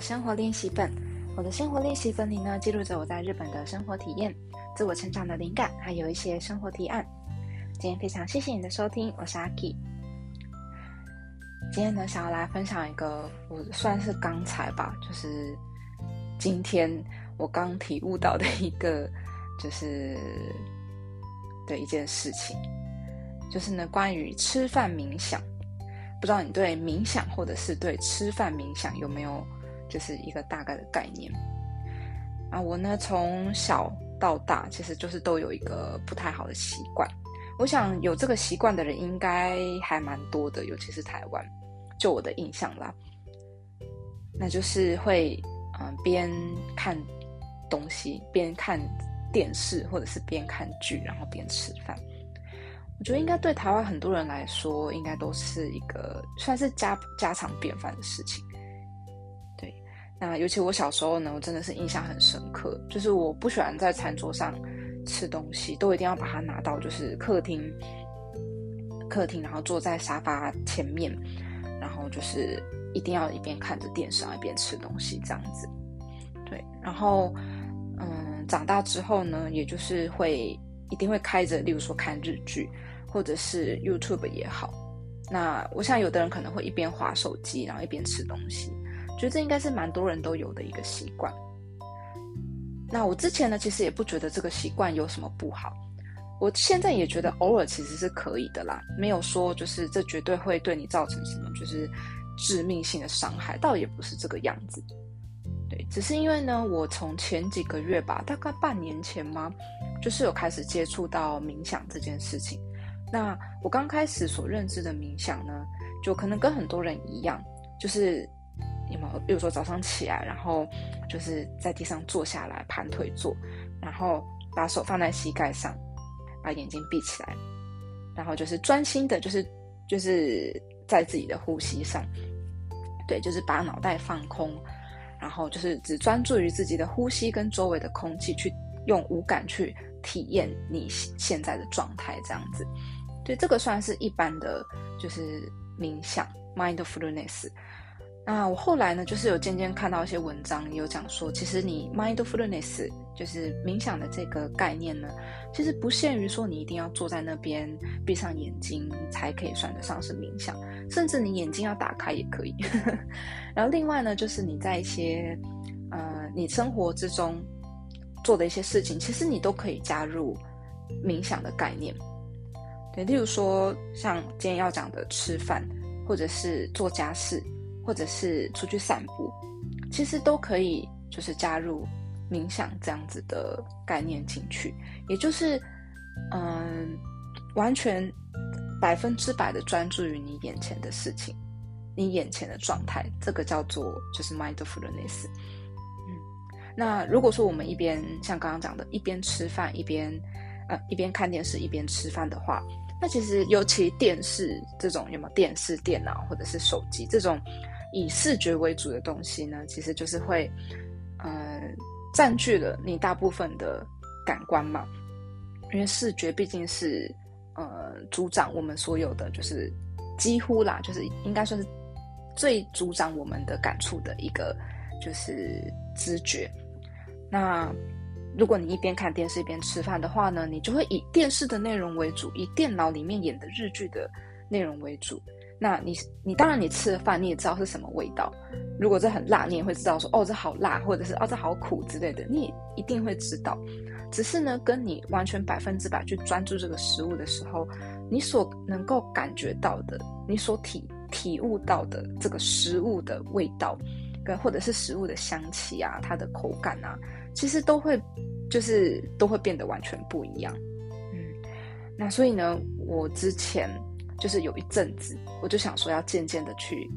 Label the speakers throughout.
Speaker 1: 生活练习本。我的生活练习本里呢，记录着我在日本的生活体验、自我成长的灵感，还有一些生活提案。今天非常谢谢你的收听，我是阿 K。今天呢，想要来分享一个我算是刚才吧，就是今天我刚体悟到的一个，就是的一件事情，就是呢，关于吃饭冥想。不知道你对冥想或者是对吃饭冥想有没有就是一个大概的概念啊？我呢从小到大其实就是都有一个不太好的习惯，我想有这个习惯的人应该还蛮多的，尤其是台湾，就我的印象啦，那就是会嗯边看东西边看电视或者是边看剧，然后边吃饭。我觉得应该对台湾很多人来说，应该都是一个算是家家常便饭的事情。那尤其我小时候呢，我真的是印象很深刻，就是我不喜欢在餐桌上吃东西，都一定要把它拿到就是客厅，客厅，然后坐在沙发前面，然后就是一定要一边看着电视，一边吃东西这样子。对，然后嗯，长大之后呢，也就是会一定会开着，例如说看日剧。或者是 YouTube 也好，那我想有的人可能会一边划手机，然后一边吃东西，觉得这应该是蛮多人都有的一个习惯。那我之前呢，其实也不觉得这个习惯有什么不好，我现在也觉得偶尔其实是可以的啦，没有说就是这绝对会对你造成什么就是致命性的伤害，倒也不是这个样子。对，只是因为呢，我从前几个月吧，大概半年前嘛，就是有开始接触到冥想这件事情。那我刚开始所认知的冥想呢，就可能跟很多人一样，就是有没有，比如说早上起来，然后就是在地上坐下来，盘腿坐，然后把手放在膝盖上，把眼睛闭起来，然后就是专心的，就是就是在自己的呼吸上，对，就是把脑袋放空，然后就是只专注于自己的呼吸跟周围的空气，去用五感去体验你现在的状态，这样子。对，这个算是一般的，就是冥想 （mindfulness）。那我后来呢，就是有渐渐看到一些文章，有讲说，其实你 mindfulness 就是冥想的这个概念呢，其实不限于说你一定要坐在那边闭上眼睛才可以算得上是冥想，甚至你眼睛要打开也可以。然后另外呢，就是你在一些呃你生活之中做的一些事情，其实你都可以加入冥想的概念。对，例如说像今天要讲的吃饭，或者是做家事，或者是出去散步，其实都可以就是加入冥想这样子的概念进去，也就是嗯，完全百分之百的专注于你眼前的事情，你眼前的状态，这个叫做就是 mindfulness。嗯，那如果说我们一边像刚刚讲的，一边吃饭一边呃一边看电视一边吃饭的话。那其实，尤其电视这种有没有电视、电脑或者是手机这种以视觉为主的东西呢？其实就是会，呃，占据了你大部分的感官嘛。因为视觉毕竟是呃，主掌我们所有的，就是几乎啦，就是应该算是最主掌我们的感触的一个，就是知觉。那。如果你一边看电视一边吃饭的话呢，你就会以电视的内容为主，以电脑里面演的日剧的内容为主。那你你当然你吃了饭你也知道是什么味道。如果这很辣，你也会知道说哦这好辣，或者是哦这好苦之类的，你也一定会知道。只是呢，跟你完全百分之百去专注这个食物的时候，你所能够感觉到的，你所体体悟到的这个食物的味道，跟或者是食物的香气啊，它的口感啊。其实都会，就是都会变得完全不一样，嗯，那所以呢，我之前就是有一阵子，我就想说要渐渐的去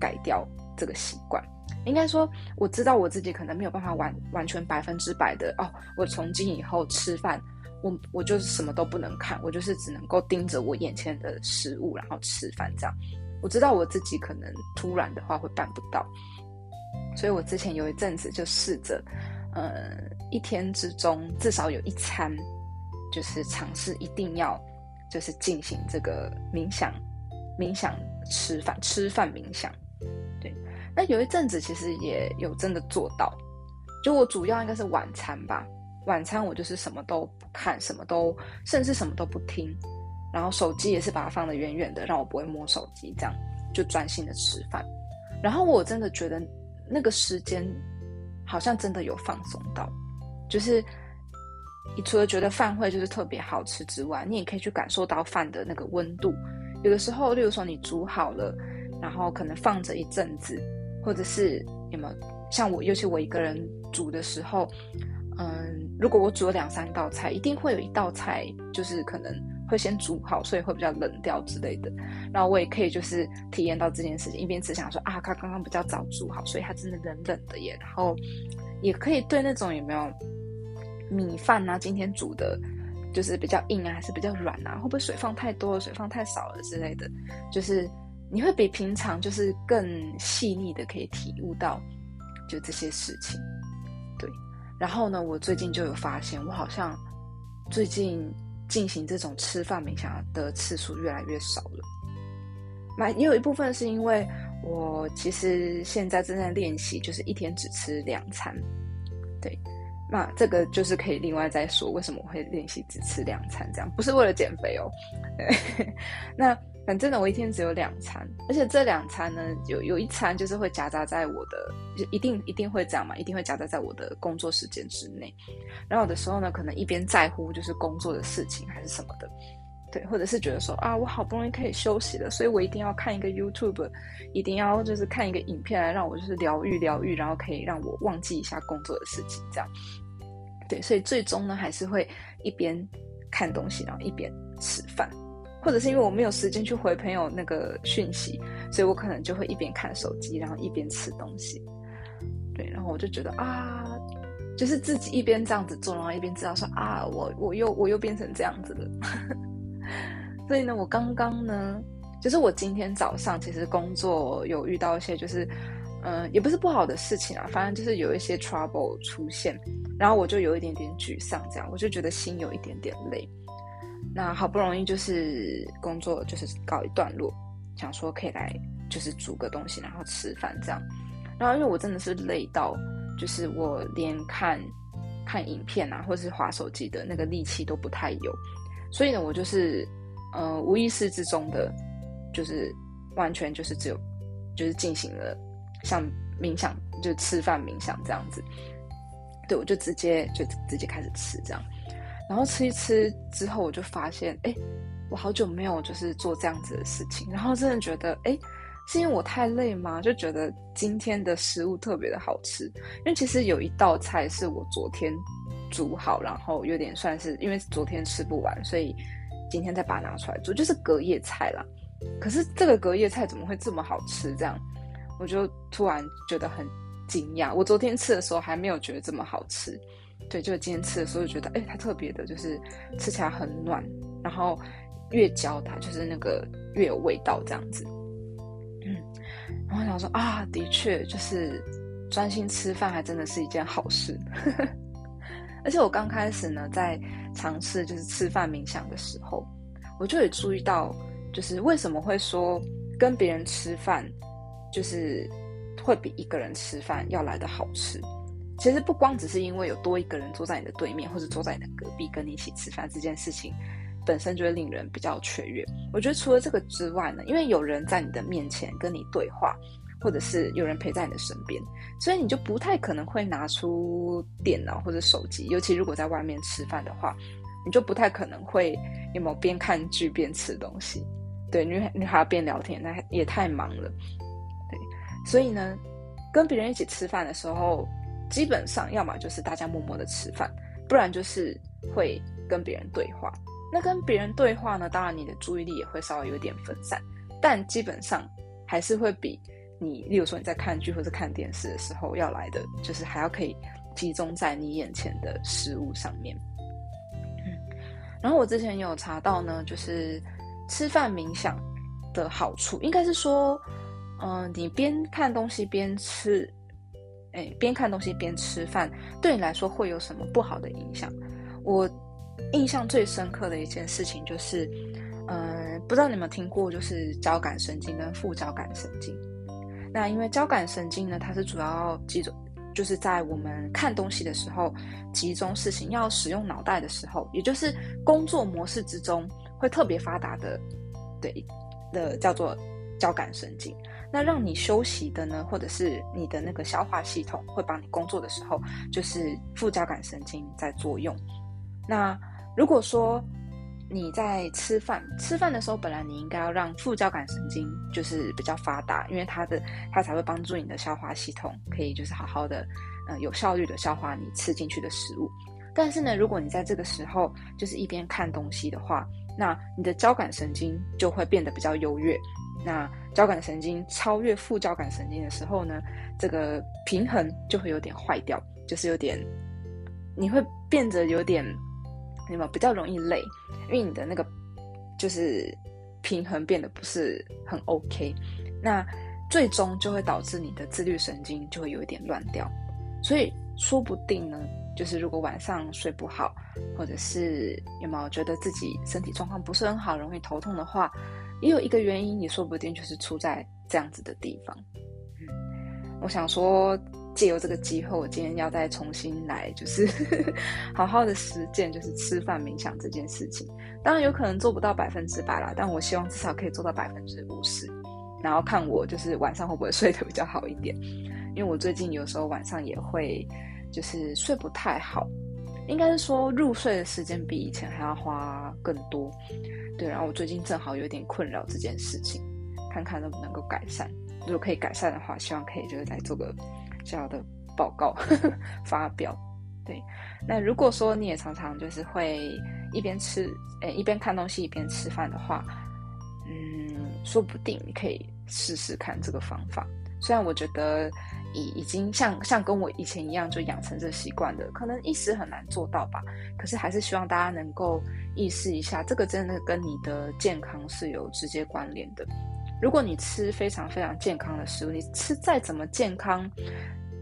Speaker 1: 改掉这个习惯。应该说，我知道我自己可能没有办法完完全百分之百的哦，我从今以后吃饭，我我就是什么都不能看，我就是只能够盯着我眼前的食物，然后吃饭这样。我知道我自己可能突然的话会办不到，所以我之前有一阵子就试着。呃，一天之中至少有一餐，就是尝试一定要就是进行这个冥想，冥想吃饭，吃饭冥想。对，那有一阵子其实也有真的做到，就我主要应该是晚餐吧，晚餐我就是什么都不看，什么都甚至什么都不听，然后手机也是把它放得远远的，让我不会摸手机，这样就专心的吃饭。然后我真的觉得那个时间好像真的有放松到，就是你除了觉得饭会就是特别好吃之外，你也可以去感受到饭的那个温度。有的时候，例如说你煮好了，然后可能放着一阵子，或者是有没有像我，尤其我一个人煮的时候，嗯，如果我煮了两三道菜，一定会有一道菜就是可能会先煮好，所以会比较冷掉之类的。然后我也可以就是体验到这件事情，一边吃想说啊，它刚刚比较早煮好，所以它真的冷冷的耶。然后也可以对那种有没有米饭啊，今天煮的。就是比较硬啊，还是比较软啊？会不会水放太多了，水放太少了之类的？就是你会比平常就是更细腻的可以体悟到就这些事情，对。然后呢，我最近就有发现，我好像最近进行这种吃饭冥想的次数越来越少了。蛮也有一部分是因为我其实现在正在练习，就是一天只吃两餐，对。那这个就是可以另外再说，为什么我会练习只吃两餐这样，不是为了减肥哦。那反正呢，我一天只有两餐，而且这两餐呢，有有一餐就是会夹杂在我的，一定一定会这样嘛，一定会夹杂在我的工作时间之内。然后有的时候呢，可能一边在乎就是工作的事情还是什么的。对，或者是觉得说啊，我好不容易可以休息了，所以我一定要看一个 YouTube，一定要就是看一个影片来让我就是疗愈疗愈，然后可以让我忘记一下工作的事情，这样。对，所以最终呢，还是会一边看东西，然后一边吃饭，或者是因为我没有时间去回朋友那个讯息，所以我可能就会一边看手机，然后一边吃东西。对，然后我就觉得啊，就是自己一边这样子做，然后一边知道说啊，我我又我又变成这样子了。所以呢，我刚刚呢，就是我今天早上其实工作有遇到一些，就是，嗯，也不是不好的事情啊，反正就是有一些 trouble 出现，然后我就有一点点沮丧，这样我就觉得心有一点点累。那好不容易就是工作就是告一段落，想说可以来就是煮个东西，然后吃饭这样。然后因为我真的是累到，就是我连看看影片啊，或是划手机的那个力气都不太有。所以呢，我就是，呃，无意识之中的，就是完全就是只有，就是进行了像冥想，就吃饭冥想这样子。对，我就直接就直接开始吃这样，然后吃一吃之后，我就发现，哎，我好久没有就是做这样子的事情，然后真的觉得，哎，是因为我太累吗？就觉得今天的食物特别的好吃，因为其实有一道菜是我昨天。煮好，然后有点算是因为昨天吃不完，所以今天再把它拿出来煮，就是隔夜菜啦。可是这个隔夜菜怎么会这么好吃？这样我就突然觉得很惊讶。我昨天吃的时候还没有觉得这么好吃，对，就今天吃的时候就觉得，哎，它特别的，就是吃起来很暖，然后越嚼它就是那个越有味道这样子。嗯，然后想说啊，的确就是专心吃饭还真的是一件好事。而且我刚开始呢，在尝试就是吃饭冥想的时候，我就有注意到，就是为什么会说跟别人吃饭，就是会比一个人吃饭要来的好吃。其实不光只是因为有多一个人坐在你的对面，或者坐在你的隔壁跟你一起吃饭这件事情，本身就会令人比较雀跃。我觉得除了这个之外呢，因为有人在你的面前跟你对话。或者是有人陪在你的身边，所以你就不太可能会拿出电脑或者手机，尤其如果在外面吃饭的话，你就不太可能会有没有边看剧边吃东西，对，你你还要边聊天，那也太忙了，对，所以呢，跟别人一起吃饭的时候，基本上要么就是大家默默的吃饭，不然就是会跟别人对话。那跟别人对话呢，当然你的注意力也会稍微有点分散，但基本上还是会比。你，例如说你在看剧或者看电视的时候，要来的就是还要可以集中在你眼前的食物上面。嗯，然后我之前有查到呢，就是吃饭冥想的好处，应该是说，嗯，你边看东西边吃，哎，边看东西边吃饭，对你来说会有什么不好的影响？我印象最深刻的一件事情就是，嗯，不知道你有没有听过，就是交感神经跟副交感神经。那因为交感神经呢，它是主要集中，就是在我们看东西的时候集中事情，要使用脑袋的时候，也就是工作模式之中会特别发达的，对的叫做交感神经。那让你休息的呢，或者是你的那个消化系统会帮你工作的时候，就是副交感神经在作用。那如果说你在吃饭，吃饭的时候，本来你应该要让副交感神经就是比较发达，因为它的它才会帮助你的消化系统可以就是好好的，呃，有效率的消化你吃进去的食物。但是呢，如果你在这个时候就是一边看东西的话，那你的交感神经就会变得比较优越。那交感神经超越副交感神经的时候呢，这个平衡就会有点坏掉，就是有点你会变得有点。你们比较容易累，因为你的那个就是平衡变得不是很 OK，那最终就会导致你的自律神经就会有一点乱掉。所以说不定呢，就是如果晚上睡不好，或者是有没有觉得自己身体状况不是很好，容易头痛的话，也有一个原因，你说不定就是出在这样子的地方。嗯，我想说。借由这个机会，我今天要再重新来，就是 好好的实践，就是吃饭冥想这件事情。当然有可能做不到百分之百啦，但我希望至少可以做到百分之五十。然后看我就是晚上会不会睡得比较好一点，因为我最近有时候晚上也会就是睡不太好，应该是说入睡的时间比以前还要花更多。对，然后我最近正好有点困扰这件事情，看看能不能够改善。如果可以改善的话，希望可以就是来做个。小的报告 发表，对。那如果说你也常常就是会一边吃，诶，一边看东西一边吃饭的话，嗯，说不定你可以试试看这个方法。虽然我觉得已已经像像跟我以前一样就养成这习惯的，可能一时很难做到吧。可是还是希望大家能够意识一下，这个真的跟你的健康是有直接关联的。如果你吃非常非常健康的食物，你吃再怎么健康。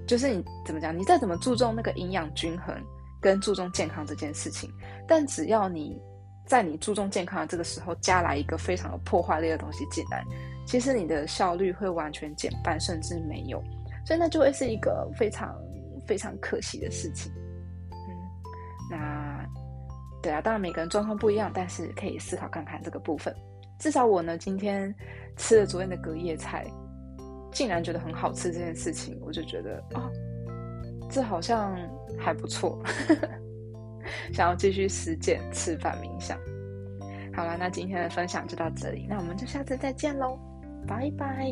Speaker 1: 就是你怎么讲，你再怎么注重那个营养均衡跟注重健康这件事情，但只要你在你注重健康的这个时候加来一个非常有破坏力的东西进来，其实你的效率会完全减半，甚至没有，所以那就会是一个非常非常可惜的事情。嗯，那对啊，当然每个人状况不一样，但是可以思考看看这个部分。至少我呢，今天吃了昨天的隔夜菜。竟然觉得很好吃这件事情，我就觉得啊，这好像还不错，想要继续实践吃饭冥想。好了，那今天的分享就到这里，那我们就下次再见喽，拜拜。